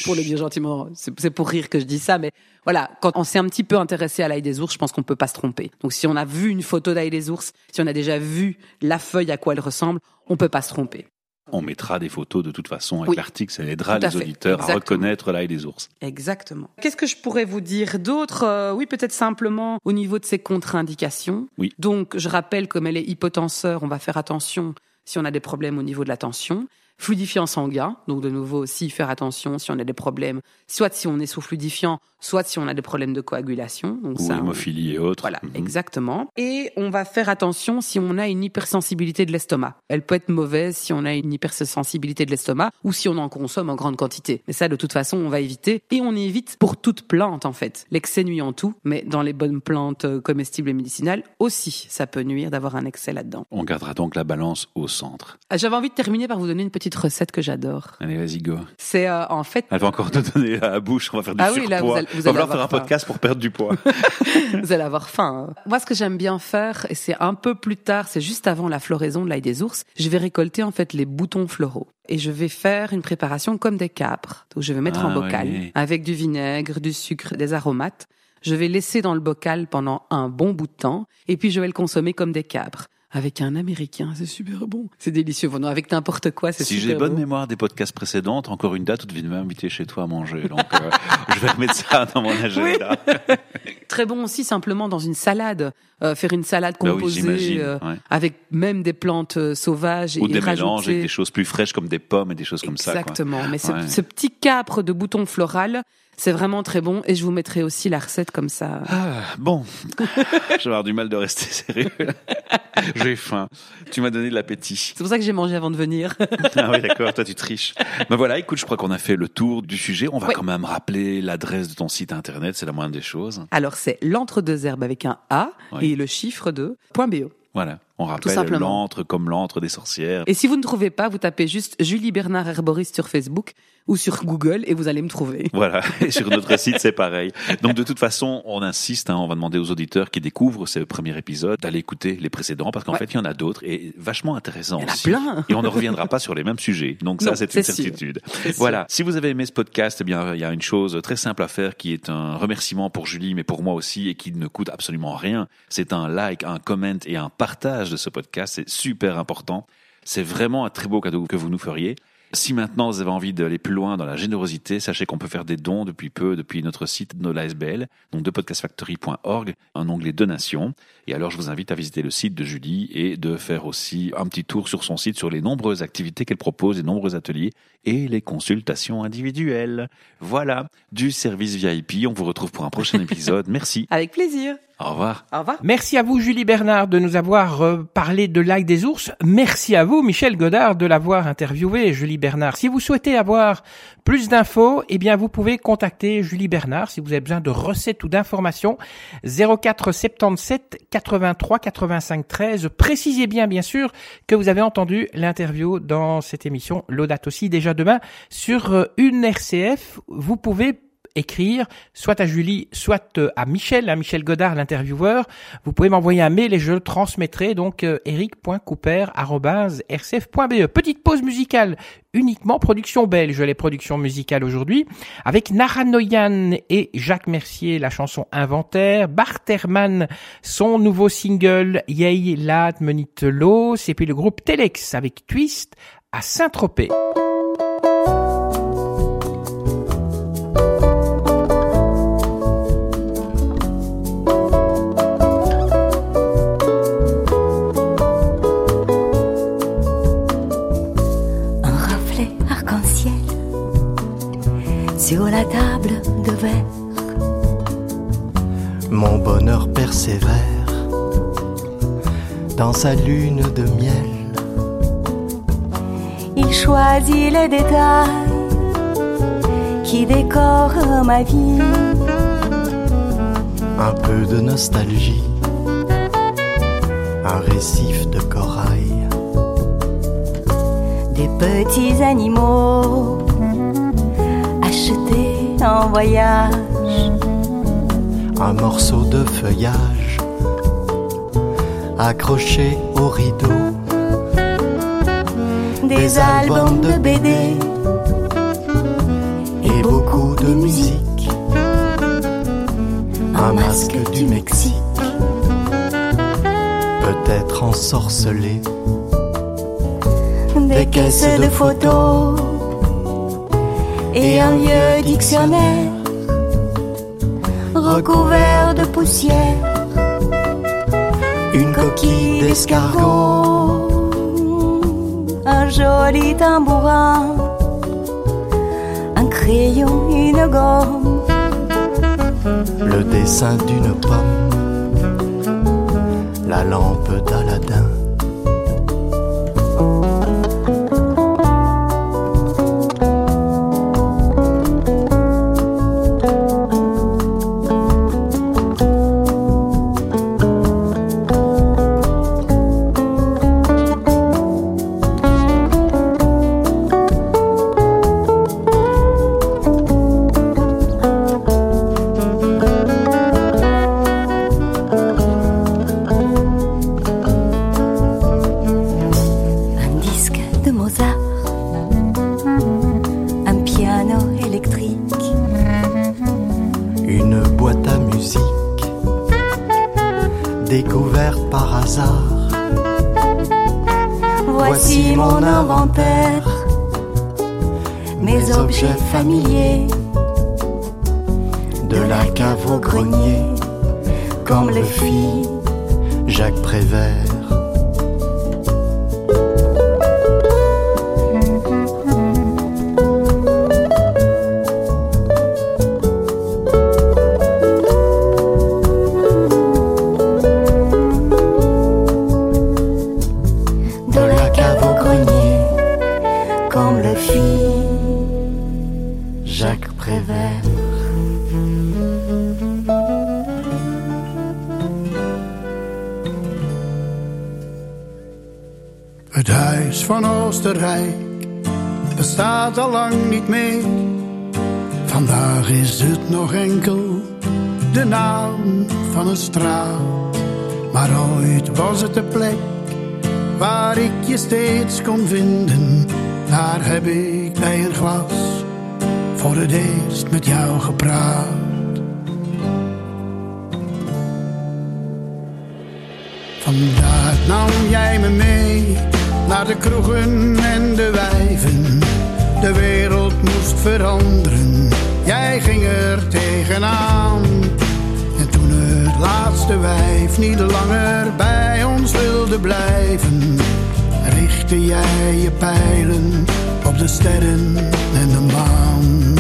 pour le dire gentiment, c'est pour rire que je dis ça, mais voilà, quand on s'est un petit peu intéressé à l'ail des ours, je pense qu'on peut pas se tromper. Donc si on a vu une photo d'ail des ours, si on a déjà vu la feuille à quoi elle ressemble, on peut pas se tromper. On mettra des photos de toute façon avec Oui. l'article, ça aidera les fait. auditeurs à reconnaître l'ail des ours. Exactement. Qu'est-ce que je pourrais vous dire d'autre Euh, Oui, peut-être simplement au niveau de ces contre-indications. Oui. Donc, je rappelle, comme elle est hypotenseur, on va faire attention si on a des problèmes au niveau de la tension. Fluidifiant sanguin, donc de nouveau aussi faire attention si on a des problèmes, soit si on est sous fluidifiant, soit si on a des problèmes de coagulation. Donc Ou ça, on- et autres. Voilà, Mhm. exactement. Et on va faire attention si on a une hypersensibilité de l'estomac. Elle peut être mauvaise si on a une hypersensibilité de l'estomac ou si on en consomme en grande quantité. Mais ça, de toute façon, on va éviter. Et on évite pour toute plante, en fait. L'excès nuit en tout, mais dans les bonnes plantes euh, comestibles et médicinales aussi, ça peut nuire d'avoir un excès là-dedans. On gardera donc la balance au centre. Ah, J'avais envie de terminer par vous donner une petite recette que j'adore. Allez, vas-y, go. C'est euh, en fait, Elle va encore te donner la bouche, on va faire du Ah oui, là, vous allez- vous Il va falloir faire un avoir faim. podcast pour perdre du poids. [LAUGHS] Vous allez avoir faim. hein. Moi, ce que j'aime bien faire, et c'est un peu plus tard, c'est juste avant la floraison de l'ail des ours, je vais récolter en fait les boutons floraux. Et je vais faire une préparation comme des capres. Donc, je vais mettre Ah en bocal ouais. avec du vinaigre, du sucre, des aromates. Je vais laisser dans le bocal pendant un bon bout de temps, et puis je vais le consommer comme des capres. Avec un américain, c'est super bon. C'est délicieux. Bon, non, avec n'importe quoi, c'est Si super j'ai bonne bon. mémoire des podcasts précédentes, encore une date où tu devais m'inviter chez toi à manger. Donc, euh, [LAUGHS] je vais remettre ça dans mon agenda. [LAUGHS] Très bon aussi, simplement dans une salade. Euh, faire une salade Bah oui, composée euh, ouais. avec même des plantes euh, sauvages Ou et des rajouter... mélanges avec des choses plus fraîches comme des pommes et des choses comme ça. Exactement. Mais ce, ce petit capre de bouton floral, c'est vraiment très bon. Et je vous mettrai aussi la recette comme ça. Ah, bon, [LAUGHS] je vais avoir du mal de rester sérieux. [LAUGHS] J'ai faim. Tu m'as donné de l'appétit. C'est pour ça que j'ai mangé avant de venir. [LAUGHS] Ah oui, d'accord, toi tu triches. Ben voilà, écoute, je crois qu'on a fait le tour du sujet. On va Oui. quand même rappeler l'adresse de ton site internet, c'est la moindre des choses. Alors, c'est l'entre-deux herbes avec un A Oui. et le chiffre de point .be. Voilà, on rappelle l'antre comme l'antre des sorcières. Et si vous ne trouvez pas, vous tapez juste Julie Bernard Herboriste sur Facebook ou sur Google et vous allez me trouver. Voilà, [LAUGHS] et sur notre site c'est pareil. Donc de toute façon, on insiste, hein, on va demander aux auditeurs qui découvrent ce premier épisode d'aller écouter les précédents parce qu'en Ouais. fait il y en a d'autres et vachement intéressants Il y en a aussi. plein. Et on ne reviendra pas sur les mêmes sujets. Donc ça c'est une certitude. Voilà. Si vous avez aimé ce podcast, eh bien, il y a une chose très simple à faire qui est un remerciement pour Julie, mais pour moi aussi, et qui ne coûte absolument rien. C'est un like, un comment et un partage de ce podcast. C'est super important. C'est vraiment un très beau cadeau que vous nous feriez. Si maintenant vous avez envie d'aller plus loin dans la générosité, sachez qu'on peut faire des dons depuis peu, depuis notre site de l'ASBL, donc de podcastfactory.org, un onglet donations. Et alors je vous invite à visiter le site de Julie et de faire aussi un petit tour sur son site sur les nombreuses activités qu'elle propose, les nombreux ateliers et les consultations individuelles. Voilà, du service VIP. On vous retrouve pour un prochain [LAUGHS] épisode. Merci. Avec plaisir. Au revoir. Au revoir. Merci à vous, Julie Bernard, de nous avoir euh, parlé de l'Ague des ours. Merci à vous, Michel Godard, de l'avoir interviewé, Julie Bernard. Si vous souhaitez avoir plus d'infos, eh bien, vous pouvez contacter Julie Bernard si vous avez besoin de recettes ou d'informations. 04 77 83 85 13. Précisez bien, bien sûr, que vous avez entendu l'interview dans cette émission L'Audate aussi déjà demain sur euh, une RCF. Vous pouvez écrire, soit à Julie, soit euh, à Michel, à Michel Godard, l'intervieweur. Vous pouvez m'envoyer un mail et je le transmettrai donc euh, eric.couper.rcf.be. Petite pause musicale, uniquement production belge, les productions musicales aujourd'hui, avec Nara Noyan et Jacques Mercier, la chanson Inventaire, Bart Herman, son nouveau single Yei Lad Menit Los, et puis le groupe Telex avec Twist à Saint-Tropez. Sur la table de verre. Mon bonheur persévère dans sa lune de miel. Il choisit les détails qui décorent ma vie. Un peu de nostalgie, un récif de corail. Des petits animaux en voyage. un morceau de feuillage accroché au rideau, Des albums de BD et beaucoup de musique, un masque du Mexique. peut-être ensorcelé, des caisses de photos et un vieux dictionnaire recouvert de poussière, une coquille d'escargot, un joli tambourin, un crayon, une gomme, le dessin d'une pomme, la lampe d'Aladin. Al lang niet meer. Vandaag is het nog enkel de naam van een straat. Maar ooit was het de plek waar ik je steeds kon vinden. Daar heb ik bij een glas voor het eerst met jou gepraat. Vandaag nam jij me mee naar de kroegen en de wijven. Veranderen. Jij ging er tegenaan. En toen het laatste wijf niet langer bij ons wilde blijven, richtte jij je pijlen op de sterren en de maan.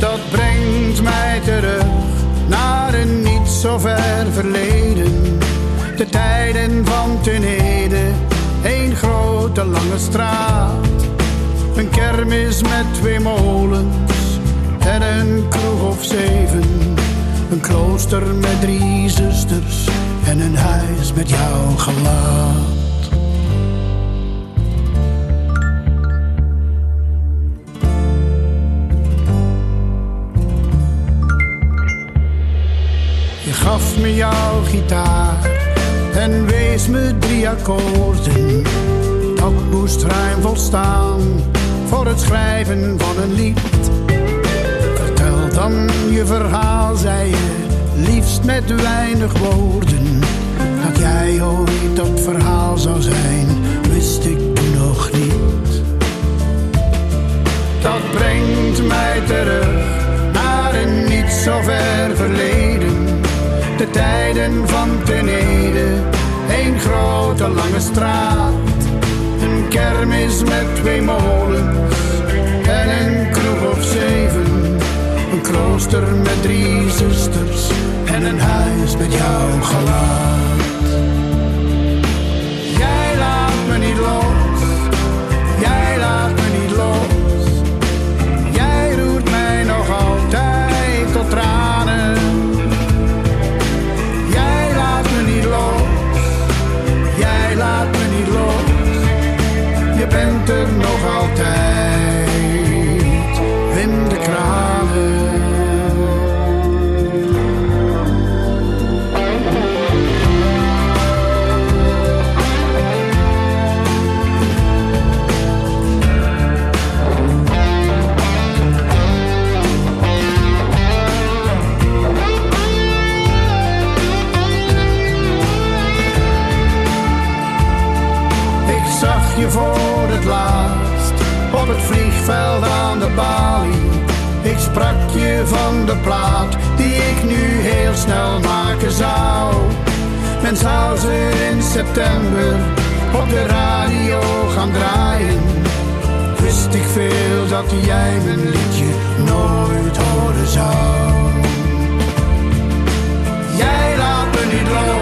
Dat brengt mij terug naar een niet zo ver verleden. De tijden van Tenede, één grote lange straat. Een kermis met twee molens en een kroeg of zeven. Een klooster met drie zusters en een huis met jouw gelaat. Je gaf me jouw gitaar en wees me drie akkoorden. Dat moest ruim volstaan voor het schrijven van een lied. Vertel dan je verhaal, zei je, liefst met weinig woorden. Dat jij ooit dat verhaal zou zijn, wist ik nog niet. Dat brengt mij terug naar een niet zo ver verleden. De tijden van Tenede, één grote lange straat. Kermis met twee molens en een kroeg of zeven. Een klooster met drie zusters en een huis met jouw gelaat. Op het vliegveld aan de balie. Ik sprak je van de plaat die ik nu heel snel maken zou. Men zou ze in september op de radio gaan draaien. Wist ik veel dat jij mijn liedje nooit horen zou. Jij laat me niet los,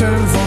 Je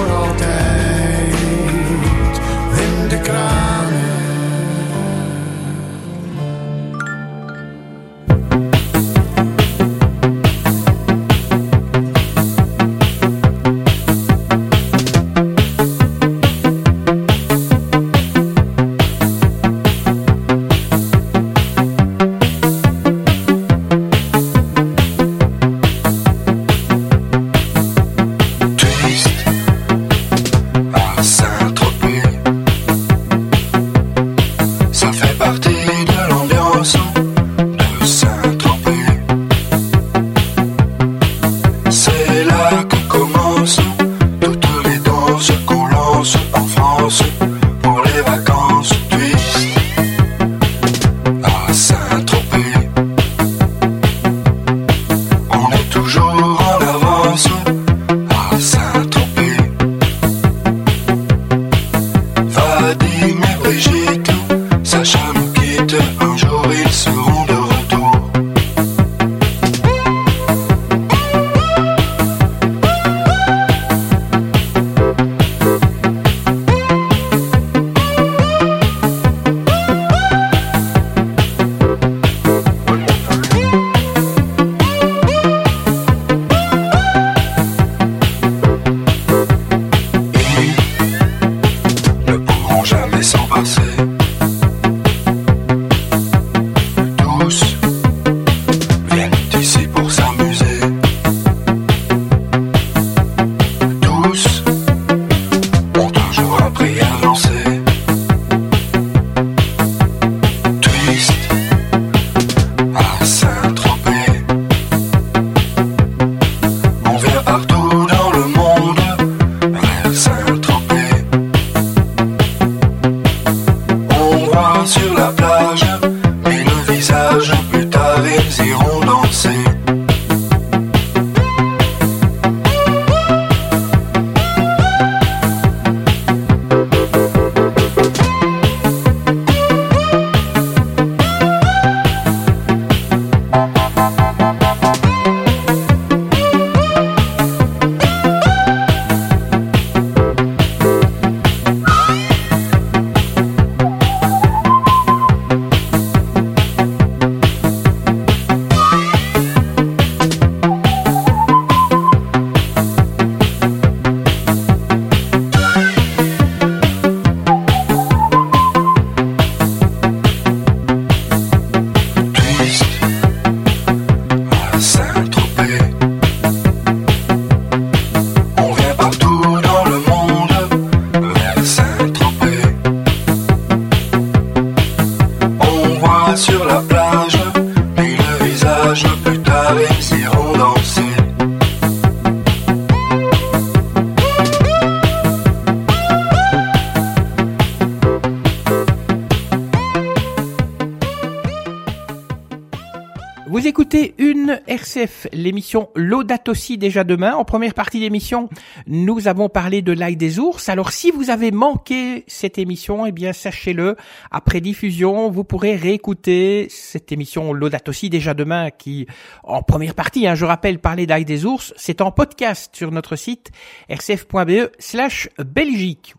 L'émission L'Audate aussi déjà demain. En première partie d'émission, nous avons parlé de l'ail des ours. Alors si vous avez manqué cette émission, eh bien sachez-le, après diffusion, vous pourrez réécouter cette émission L'Audate aussi déjà demain qui, en première partie, hein, je rappelle, parler d'ail des ours, c'est en podcast sur notre site rcf.be slash Belgique.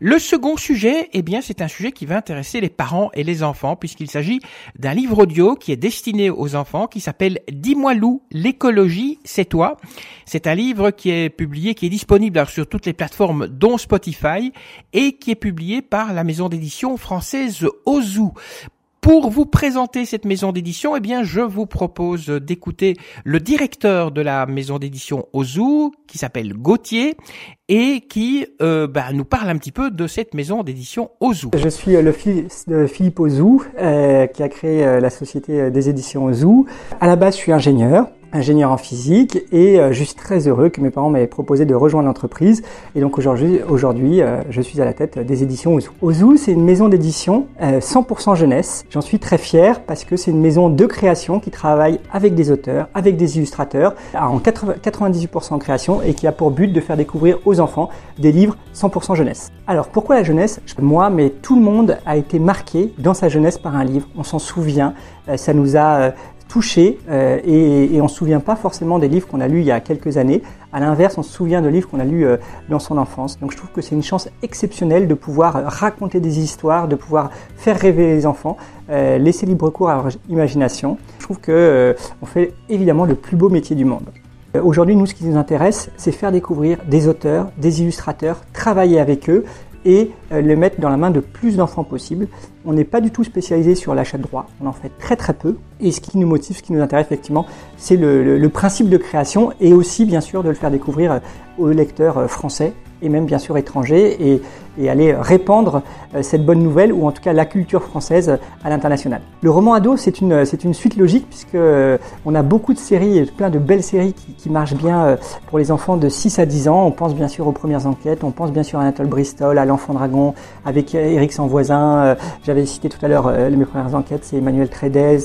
Le second sujet, eh bien, c'est un sujet qui va intéresser les parents et les enfants, puisqu'il s'agit d'un livre audio qui est destiné aux enfants, qui s'appelle Dis-moi Lou, l'écologie, c'est toi. C'est un livre qui est publié, qui est disponible sur toutes les plateformes, dont Spotify, et qui est publié par la maison d'édition française Ozu. Pour vous présenter cette maison d'édition, eh bien, je vous propose d'écouter le directeur de la maison d'édition Ozu, qui s'appelle Gauthier, et qui euh, bah, nous parle un petit peu de cette maison d'édition Ozu. Je suis le fils de Philippe Ozu, euh, qui a créé euh, la société des éditions Ozu. À la base, je suis ingénieur ingénieur en physique et euh, je suis très heureux que mes parents m'aient proposé de rejoindre l'entreprise et donc aujourd'hui aujourd'hui euh, je suis à la tête des éditions Ozu. Ozu c'est une maison d'édition 100% euh, jeunesse. J'en suis très fier parce que c'est une maison de création qui travaille avec des auteurs, avec des illustrateurs en 98% création et qui a pour but de faire découvrir aux enfants des livres 100% jeunesse. Alors pourquoi la jeunesse? Moi mais tout le monde a été marqué dans sa jeunesse par un livre, on s'en souvient, ça nous a touché euh, et, on se souvient pas forcément des livres qu'on a lus il y a quelques années. À l'inverse, on se souvient de livres qu'on a lus euh, dans son enfance. Donc je trouve que c'est une chance exceptionnelle de pouvoir raconter des histoires, de pouvoir faire rêver les enfants, euh, laisser libre cours à leur imagination. Je trouve que on fait évidemment le plus beau métier du monde. Aujourd'hui, nous, ce qui nous intéresse, c'est faire découvrir des auteurs, des illustrateurs, travailler avec eux et euh, les mettre dans la main de plus d'enfants possible. On n'est pas du tout spécialisé sur l'achat de droits, on en fait très très peu. Et ce qui nous motive, ce qui nous intéresse effectivement, c'est le, le principe de création et aussi bien sûr de le faire découvrir euh, aux lecteurs euh, français et même bien sûr étrangers et, aller répandre euh, cette bonne nouvelle ou en tout cas la culture française à l'international. Le roman ado c'est une, c'est une suite logique puisque euh, on a beaucoup de séries, plein de belles séries qui, marchent bien euh, pour les enfants de 6 à 10 ans. On pense bien sûr aux premières enquêtes, on pense bien sûr à Anatole Bristol, à l'enfant dragon avec Eric Sanvoisin. J'avais cité tout à l'heure mes premières enquêtes, c'est Emmanuel Trédez,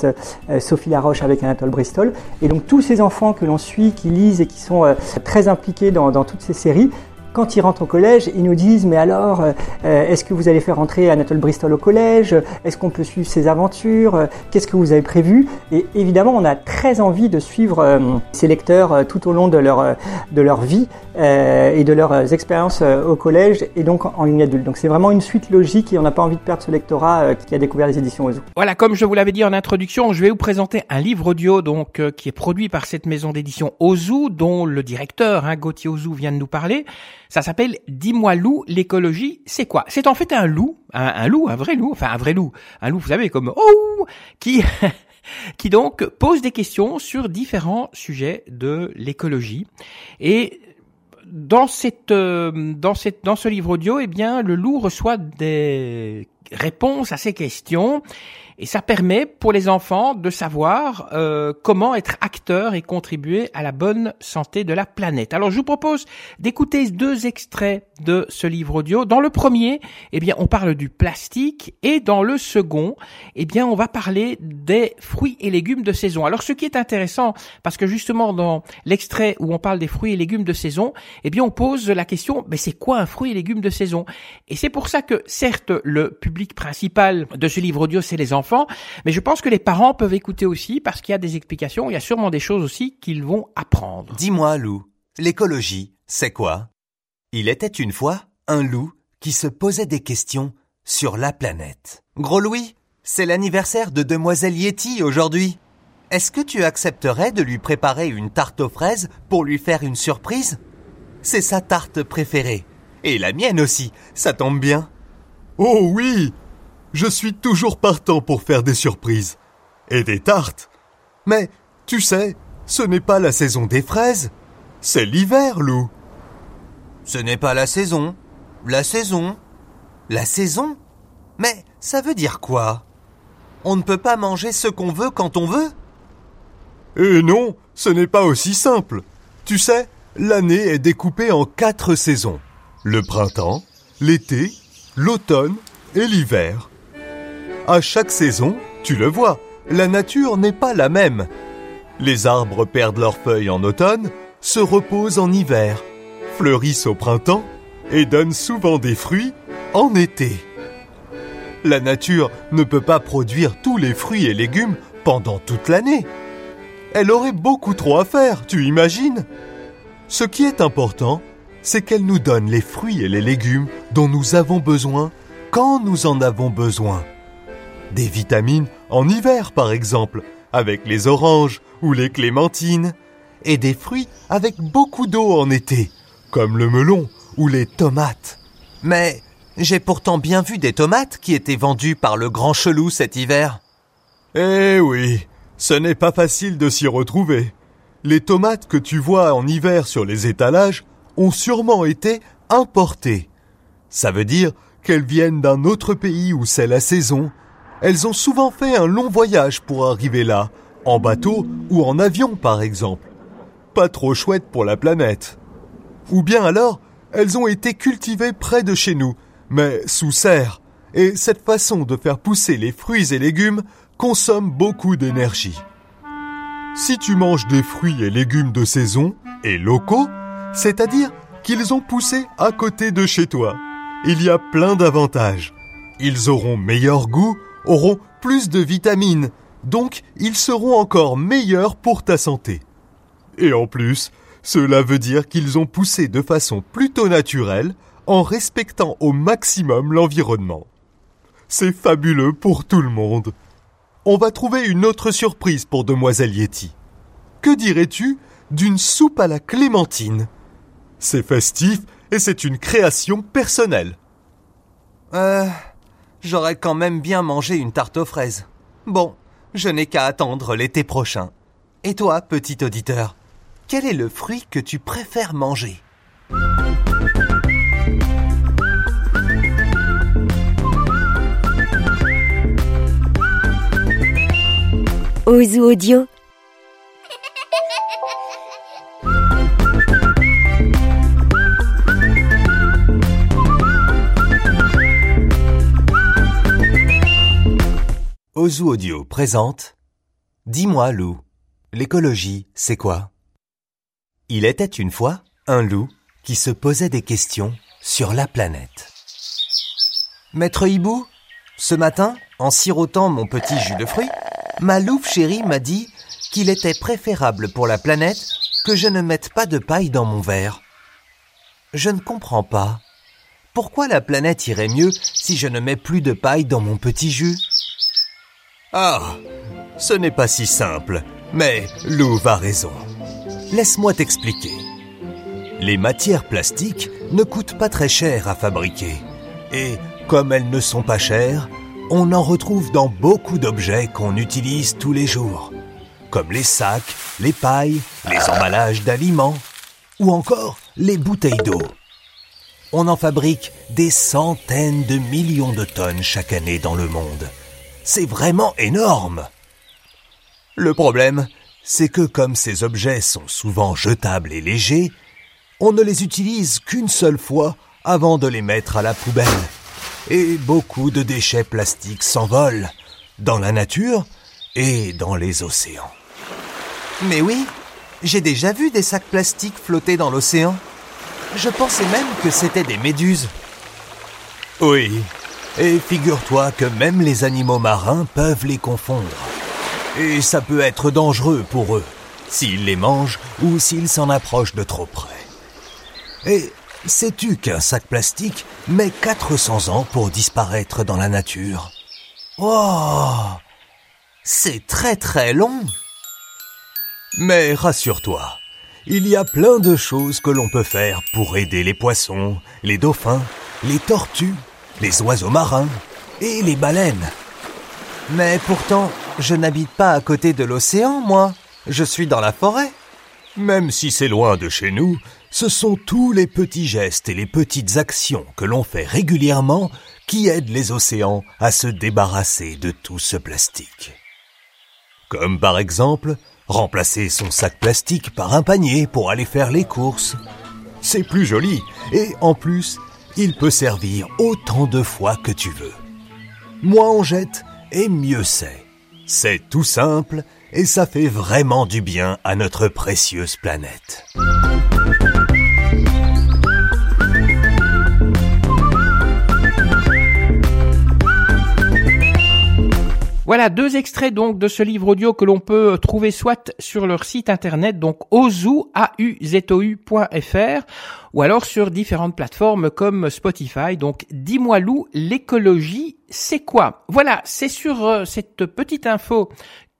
Sophie Laroche avec Anatole Bristol. Et donc tous ces enfants que l'on suit, qui lisent et qui sont très impliqués dans toutes ces séries, quand ils rentrent au collège, ils nous disent mais alors, euh, est-ce que vous allez faire entrer Anatole Bristol au collège? Est-ce qu'on peut suivre ses aventures? Qu'est-ce que vous avez prévu? Et évidemment, on a très envie de suivre euh, ces lecteurs euh, tout au long de leur de leur vie et de leurs expériences au collège et donc en ligne adulte. Donc c'est vraiment une suite logique et on n'a pas envie de perdre ce lectorat qui a découvert les éditions Ozu. Voilà, comme je vous l'avais dit en introduction, je vais vous présenter un livre audio donc qui est produit par cette maison d'édition Ozu, dont le directeur hein, Gauthier Ozu vient de nous parler. Ça s'appelle Dis-moi loup, l'écologie, c'est quoi? C'est en fait un loup, un, loup, un vrai loup, enfin un vrai loup, un loup, vous savez, comme oh, qui [LAUGHS] qui donc pose des questions sur différents sujets de l'écologie. Et dans cette euh, dans cette dans ce livre audio, eh bien, le loup reçoit des réponses à ces questions et ça permet pour les enfants de savoir euh, comment être acteur et contribuer à la bonne santé de la planète. Alors je vous propose d'écouter deux extraits de ce livre audio. Dans le premier, eh bien, on parle du plastique et dans le second, eh bien, on va parler des fruits et légumes de saison. Alors ce qui est intéressant, parce que justement dans l'extrait où on parle des fruits et légumes de saison, eh bien, on pose la question, mais c'est quoi un fruit et légumes de saison? Et c'est pour ça que certes le public principal de ce livre audio c'est les enfants mais je pense que les parents peuvent écouter aussi parce qu'il y a des explications, il y a sûrement des choses aussi qu'ils vont apprendre. Dis-moi, loup, l'écologie, c'est quoi? Il était une fois un loup qui se posait des questions sur la planète. Gros Louis, c'est l'anniversaire de demoiselle Yeti aujourd'hui. Est-ce que tu accepterais de lui préparer une tarte aux fraises pour lui faire une surprise? C'est sa tarte préférée. Et la mienne aussi, ça tombe bien. Oh oui je suis toujours partant pour faire des surprises. Et des tartes. Mais, tu sais, ce n'est pas la saison des fraises. C'est l'hiver, Lou. Ce n'est pas la saison. La saison. La saison Mais ça veut dire quoi? On ne peut pas manger ce qu'on veut quand on veut Eh non, ce n'est pas aussi simple. Tu sais, l'année est découpée en quatre saisons. Le printemps, l'été, l'automne et l'hiver. À chaque saison, tu le vois, la nature n'est pas la même. Les arbres perdent leurs feuilles en automne, se reposent en hiver, fleurissent au printemps et donnent souvent des fruits en été. La nature ne peut pas produire tous les fruits et légumes pendant toute l'année. Elle aurait beaucoup trop à faire, tu imagines? Ce qui est important, c'est qu'elle nous donne les fruits et les légumes dont nous avons besoin quand nous en avons besoin. Des vitamines en hiver par exemple, avec les oranges ou les clémentines, et des fruits avec beaucoup d'eau en été, comme le melon ou les tomates. Mais j'ai pourtant bien vu des tomates qui étaient vendues par le grand chelou cet hiver. Eh oui, ce n'est pas facile de s'y retrouver. Les tomates que tu vois en hiver sur les étalages ont sûrement été importées. Ça veut dire qu'elles viennent d'un autre pays où c'est la saison. Elles ont souvent fait un long voyage pour arriver là, en bateau ou en avion par exemple. Pas trop chouette pour la planète. Ou bien alors, elles ont été cultivées près de chez nous, mais sous serre. Et cette façon de faire pousser les fruits et légumes consomme beaucoup d'énergie. Si tu manges des fruits et légumes de saison et locaux, c'est-à-dire qu'ils ont poussé à côté de chez toi, il y a plein d'avantages. Ils auront meilleur goût, auront plus de vitamines, donc ils seront encore meilleurs pour ta santé. Et en plus, cela veut dire qu'ils ont poussé de façon plutôt naturelle, en respectant au maximum l'environnement. C'est fabuleux pour tout le monde. On va trouver une autre surprise pour Demoiselle Yeti. Que dirais-tu d'une soupe à la clémentine? C'est festif et c'est une création personnelle. Euh, j'aurais quand même bien mangé une tarte aux fraises. Bon, je n'ai qu'à attendre l'été prochain. Et toi, petit auditeur, quel est le fruit que tu préfères manger? Ozu Audio. Ozu Audio présente Dis-moi, loup, l'écologie, c'est quoi? Il était une fois un loup qui se posait des questions sur la planète. Maître Hibou, ce matin, en sirotant mon petit jus de fruits, ma louve chérie m'a dit qu'il était préférable pour la planète que je ne mette pas de paille dans mon verre. Je ne comprends pas. Pourquoi la planète irait mieux si je ne mets plus de paille dans mon petit jus? Ah, ce n'est pas si simple, mais Louve a raison. Laisse-moi t'expliquer. Les matières plastiques ne coûtent pas très cher à fabriquer. Et comme elles ne sont pas chères, on en retrouve dans beaucoup d'objets qu'on utilise tous les jours, comme les sacs, les pailles, les emballages d'aliments, ou encore les bouteilles d'eau. On en fabrique des centaines de millions de tonnes chaque année dans le monde. C'est vraiment énorme. Le problème, c'est que comme ces objets sont souvent jetables et légers, on ne les utilise qu'une seule fois avant de les mettre à la poubelle et beaucoup de déchets plastiques s'envolent dans la nature et dans les océans. Mais oui, j'ai déjà vu des sacs plastiques flotter dans l'océan. Je pensais même que c'étaient des méduses. Oui, et figure-toi que même les animaux marins peuvent les confondre. Et ça peut être dangereux pour eux, s'ils les mangent ou s'ils s'en approchent de trop près. Et Sais-tu qu'un sac plastique met 400 ans pour disparaître dans la nature? Oh C'est très très long Mais rassure-toi, il y a plein de choses que l'on peut faire pour aider les poissons, les dauphins, les tortues, les oiseaux marins et les baleines. Mais pourtant, je n'habite pas à côté de l'océan, moi. Je suis dans la forêt. Même si c'est loin de chez nous, ce sont tous les petits gestes et les petites actions que l'on fait régulièrement qui aident les océans à se débarrasser de tout ce plastique. Comme par exemple, remplacer son sac plastique par un panier pour aller faire les courses. C'est plus joli et en plus, il peut servir autant de fois que tu veux. Moins on jette et mieux c'est. C'est tout simple et ça fait vraiment du bien à notre précieuse planète. Voilà deux extraits donc de ce livre audio que l'on peut trouver soit sur leur site internet donc ozu ou alors sur différentes plateformes comme Spotify. Donc dis-moi Lou, l'écologie c'est quoi? Voilà, c'est sur euh, cette petite info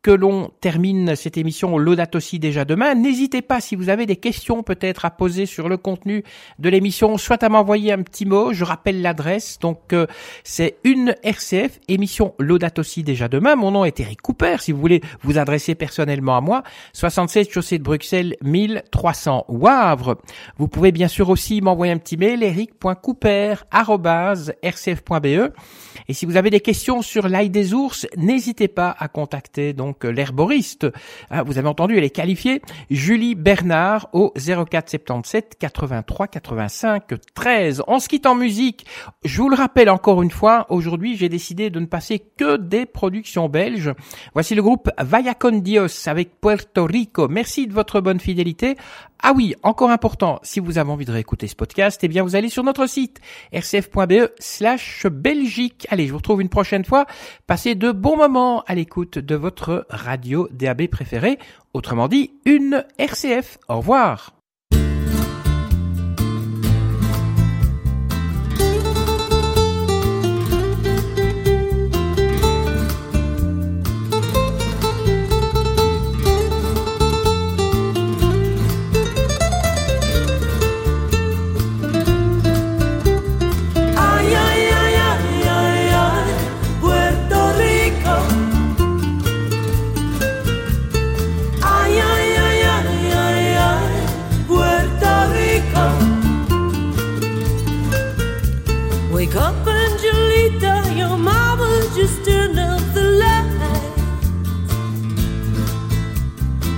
que l'on termine cette émission L'Audate aussi déjà demain. N'hésitez pas si vous avez des questions peut-être à poser sur le contenu de l'émission, soit à m'envoyer un petit mot. Je rappelle l'adresse. Donc euh, c'est une RCF émission L'Audate aussi déjà demain. Mon nom est Eric Cooper. Si vous voulez vous adresser personnellement à moi, 76 chaussée de Bruxelles 1300 Wavre. Vous pouvez bien sûr aussi m'envoyer un petit mail eric.cooper@rcf.be. Et si vous avez des questions sur l'ail des ours, n'hésitez pas à contacter donc l'herboriste. Ah, vous avez entendu, elle est qualifiée. Julie Bernard au 04 77 83 85 13. On se quitte en musique. Je vous le rappelle encore une fois, aujourd'hui j'ai décidé de ne passer que des productions belges. Voici le groupe Vallacon Dios avec Puerto Rico. Merci de votre bonne fidélité. Ah oui, encore important, si vous avez envie de réécouter ce podcast, eh bien vous allez sur notre site rcf.be slash Belgique. Allez, je vous retrouve une prochaine fois. Passez de bons moments à l'écoute de votre radio DAB préférée, autrement dit une RCF. Au revoir.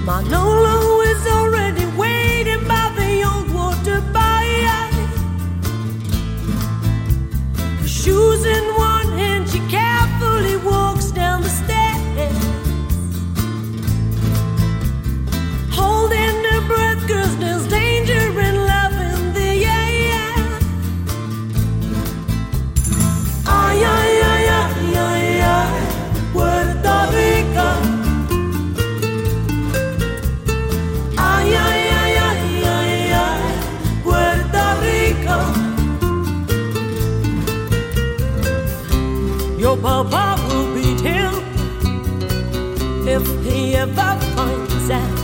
my love. Papa will beat him if he ever finds out.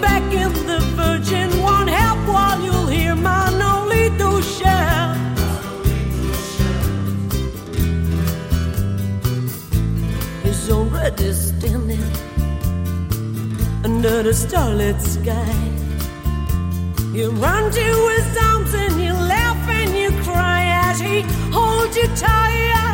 Back in the Virgin, won't help while you'll hear my Nolito shout. He's already standing under the starlit sky. You run to his arms and you laugh and you cry as he holds you tight.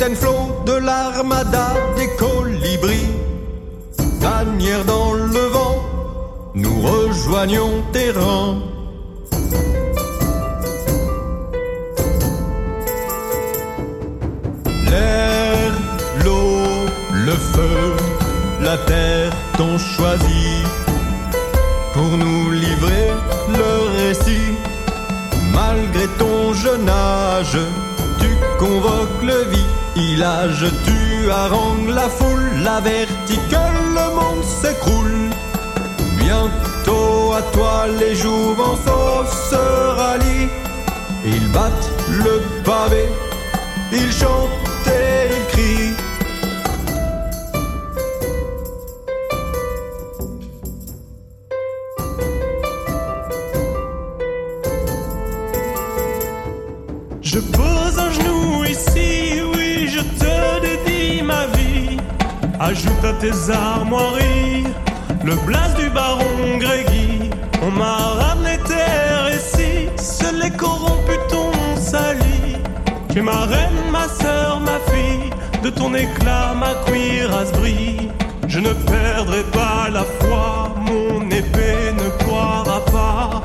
Capitaine Flo de l'armada des colibris. Tanière dans le vent, nous rejoignons tes rangs. L'air, l'eau, le feu, la terre t'ont choisi pour nous livrer le récit. Malgré ton jeune âge, tu convoques le village, tu harangues la foule, l'avertis que le monde s'écroule. Bientôt à toi les jouvenceaux se rallient, ils battent le pavé, ils chantent et ils crient. Tes armoiries le blase du baron Grégy. On m'a ramené tes récits, seuls les corrompus t'ont sali. Tu es ma reine, ma sœur, ma fille, de ton éclat ma cuirasse brille. Je ne perdrai pas la foi, mon épée ne poira pas.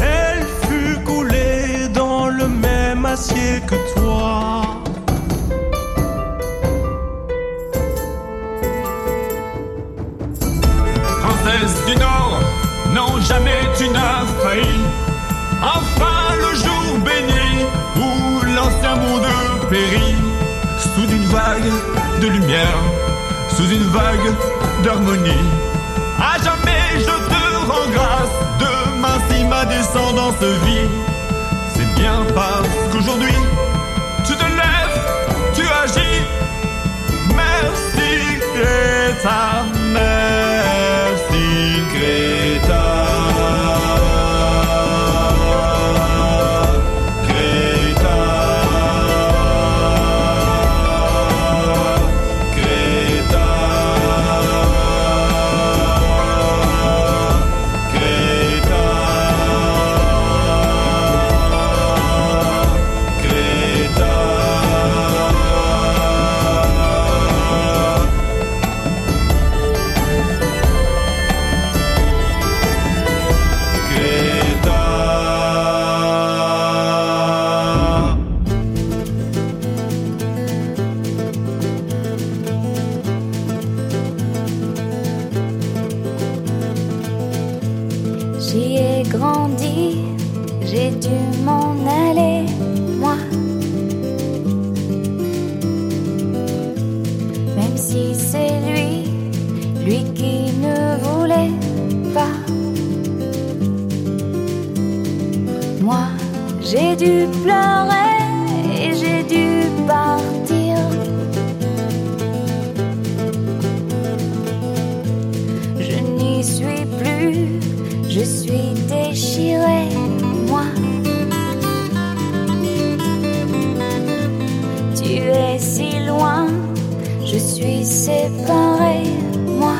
Elle fut coulée dans le même acier que toi. Tu n'as failli. Enfin le jour béni où l'ancien monde périt. Sous une vague de lumière, sous une vague d'harmonie. À jamais je te rends grâce, demain si ma descendance vit. C'est bien parce qu'aujourd'hui tu te lèves, tu agis. Merci Greta, suis séparée, moi.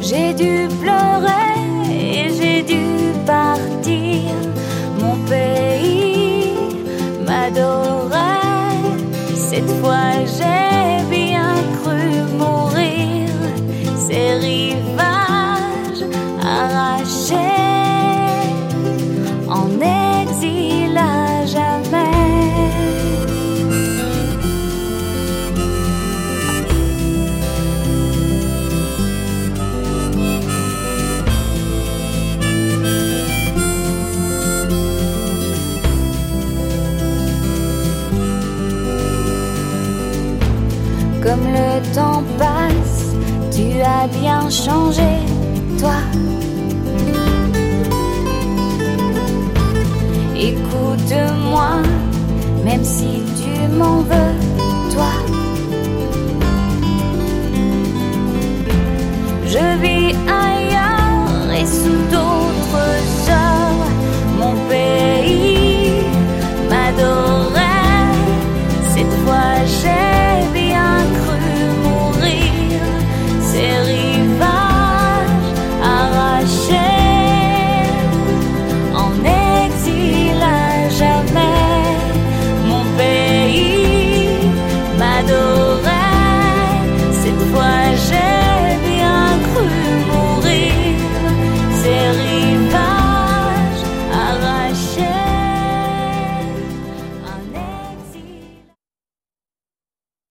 J'ai dû pleurer et j'ai dû partir. Mon pays m'adorait. Cette fois j'ai bien cru mourir. Ces rivages. Bien changé, toi. Écoute-moi, même si tu m'en veux.